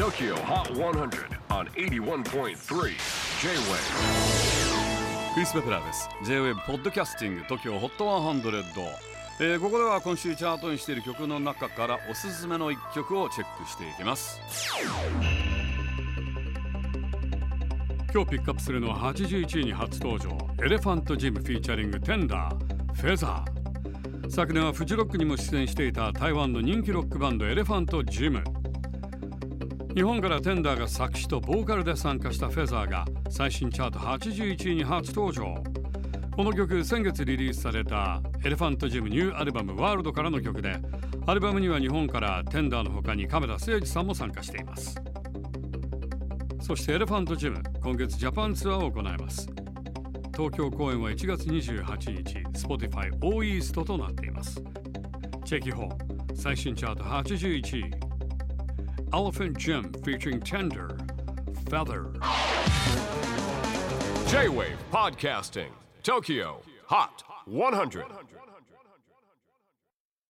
TOKYO HOT 100 on 81.3 J-WAVE クリス・ペプラーです。J-WAVE ポッドキャスティング TOKYO HOT 100、えーここでは今週チャートインしている曲の中からおすすめの一曲をチェックしていきます。今日ピックアップするのは81位に初登場。 ELEPHANT GYM featuring TENDRE FEATHER 昨年はフジロックにも出演していた台湾の人気ロックバンド ELEPHANT GYM。日本から TENDRE が作詞とボーカルで参加したフェザーが最新チャート81位に初登場。この曲先月リリースされた ELEPHANT GYM ニューアルバム WORLD からの曲でアルバムには日本から TENDRE の他に亀田誠治さんも参加しています。そして ELEPHANT GYM 今月ジャパンツアーを行います。東京公演は1月28日 Spotify O-EAST となっています。チェキホー最新チャート81位。Elephant Gym featuring Tender Feather. J-WAVE PODCASTING TOKYO HOT 100